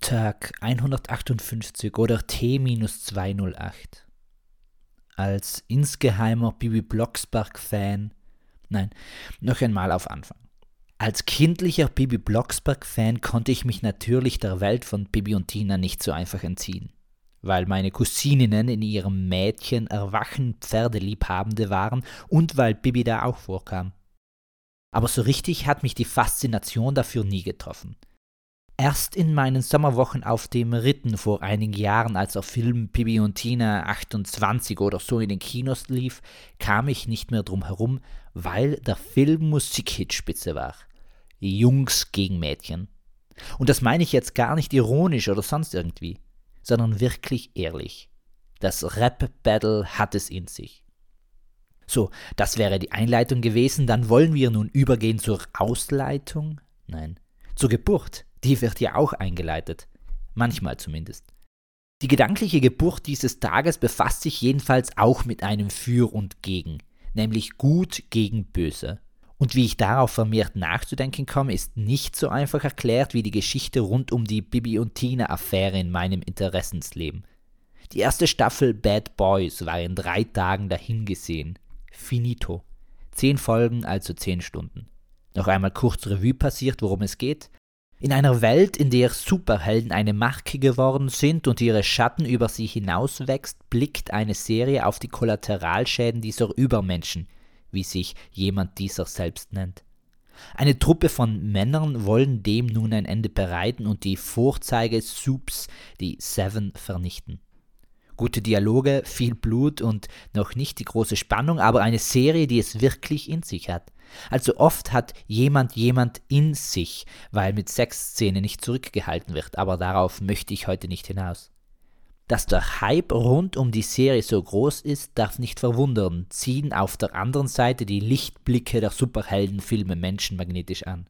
Tag 158 oder T-208. Als insgeheimer Bibi Blocksberg-Fan, nein, noch einmal auf Anfang. Als kindlicher Bibi Blocksberg-Fan konnte ich mich natürlich der Welt von Bibi und Tina nicht so einfach entziehen, weil meine Cousininnen in ihrem Mädchen erwachen Pferdeliebhabende waren und weil Bibi da auch vorkam. Aber so richtig hat mich die Faszination dafür nie getroffen. Erst in meinen Sommerwochen auf dem Ritten vor einigen Jahren, als der Film Bibi und Tina 28 oder so in den Kinos lief, kam ich nicht mehr drum herum, weil der Film Musikhitspitze war. Jungs gegen Mädchen. Und das meine ich jetzt gar nicht ironisch oder sonst irgendwie, sondern wirklich ehrlich. Das Rap-Battle hat es in sich. So, das wäre die Einleitung gewesen, dann wollen wir nun übergehen zur Ausleitung? Nein, zur Geburt die wird ja auch eingeleitet. Manchmal zumindest. Die gedankliche Geburt dieses Tages befasst sich jedenfalls auch mit einem Für und Gegen, nämlich Gut gegen Böse. Und wie ich darauf vermehrt nachzudenken komme, ist nicht so einfach erklärt wie die Geschichte rund um die Bibi und Tina-Affäre in meinem Interessensleben. Die erste Staffel Bad Boys war in drei Tagen dahingesehen. Finito. Zehn Folgen, also zehn Stunden. Noch einmal kurz Revue passiert, worum es geht. In einer Welt, in der Superhelden eine Marke geworden sind und ihre Schatten über sie hinauswächst, blickt eine Serie auf die Kollateralschäden dieser Übermenschen, wie sich jemand dieser selbst nennt. Eine Truppe von Männern wollen dem nun ein Ende bereiten und die Vorzeige-Soups, die Seven, vernichten. Gute Dialoge, viel Blut und noch nicht die große Spannung, aber eine Serie, die es wirklich in sich hat. Also oft hat jemand jemand in sich, weil mit Sexszene nicht zurückgehalten wird, aber darauf möchte ich heute nicht hinaus. Dass der Hype rund um die Serie so groß ist, darf nicht verwundern, ziehen auf der anderen Seite die Lichtblicke der Superheldenfilme Menschen magnetisch an.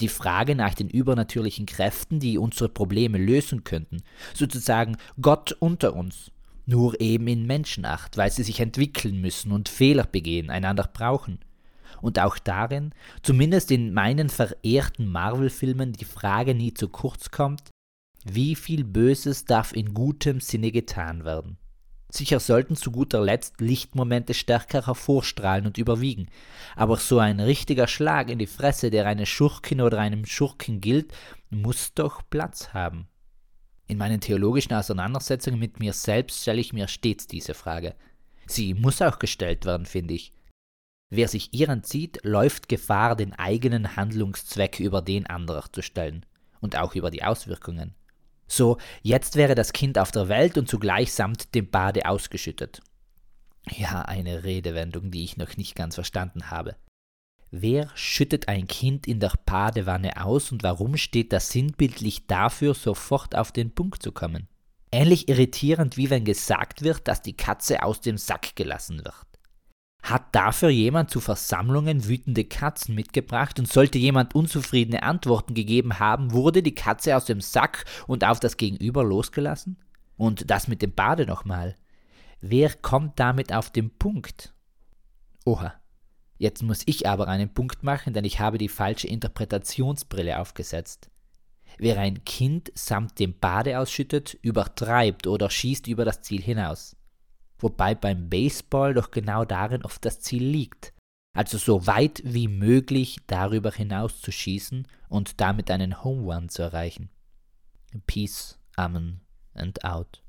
Die Frage nach den übernatürlichen Kräften, die unsere Probleme lösen könnten, sozusagen Gott unter uns, nur eben in Menschenacht, weil sie sich entwickeln müssen und Fehler begehen, einander brauchen. Und auch darin, zumindest in meinen verehrten Marvel-Filmen, die Frage nie zu kurz kommt, wie viel Böses darf in gutem Sinne getan werden. Sicher sollten zu guter Letzt Lichtmomente stärker hervorstrahlen und überwiegen, aber so ein richtiger Schlag in die Fresse, der eine Schurkin oder einem Schurken gilt, muss doch Platz haben. In meinen theologischen Auseinandersetzungen mit mir selbst stelle ich mir stets diese Frage. Sie muss auch gestellt werden, finde ich. Wer sich ihr entzieht, läuft Gefahr, den eigenen Handlungszweck über den anderer zu stellen und auch über die Auswirkungen. So, jetzt wäre das Kind auf der Welt und zugleich samt dem Bade ausgeschüttet. Ja, eine Redewendung, die ich noch nicht ganz verstanden habe. Wer schüttet ein Kind in der Badewanne aus und warum steht das sinnbildlich dafür, sofort auf den Punkt zu kommen? Ähnlich irritierend wie wenn gesagt wird, dass die Katze aus dem Sack gelassen wird. Hat dafür jemand zu Versammlungen wütende Katzen mitgebracht und sollte jemand unzufriedene Antworten gegeben haben, wurde die Katze aus dem Sack und auf das Gegenüber losgelassen? Und das mit dem Bade nochmal. Wer kommt damit auf den Punkt? Oha. Jetzt muss ich aber einen Punkt machen, denn ich habe die falsche Interpretationsbrille aufgesetzt. Wer ein Kind samt dem Bade ausschüttet, übertreibt oder schießt über das Ziel hinaus wobei beim Baseball doch genau darin oft das Ziel liegt. Also so weit wie möglich darüber hinaus zu schießen und damit einen Home Run zu erreichen. Peace, Amen and out.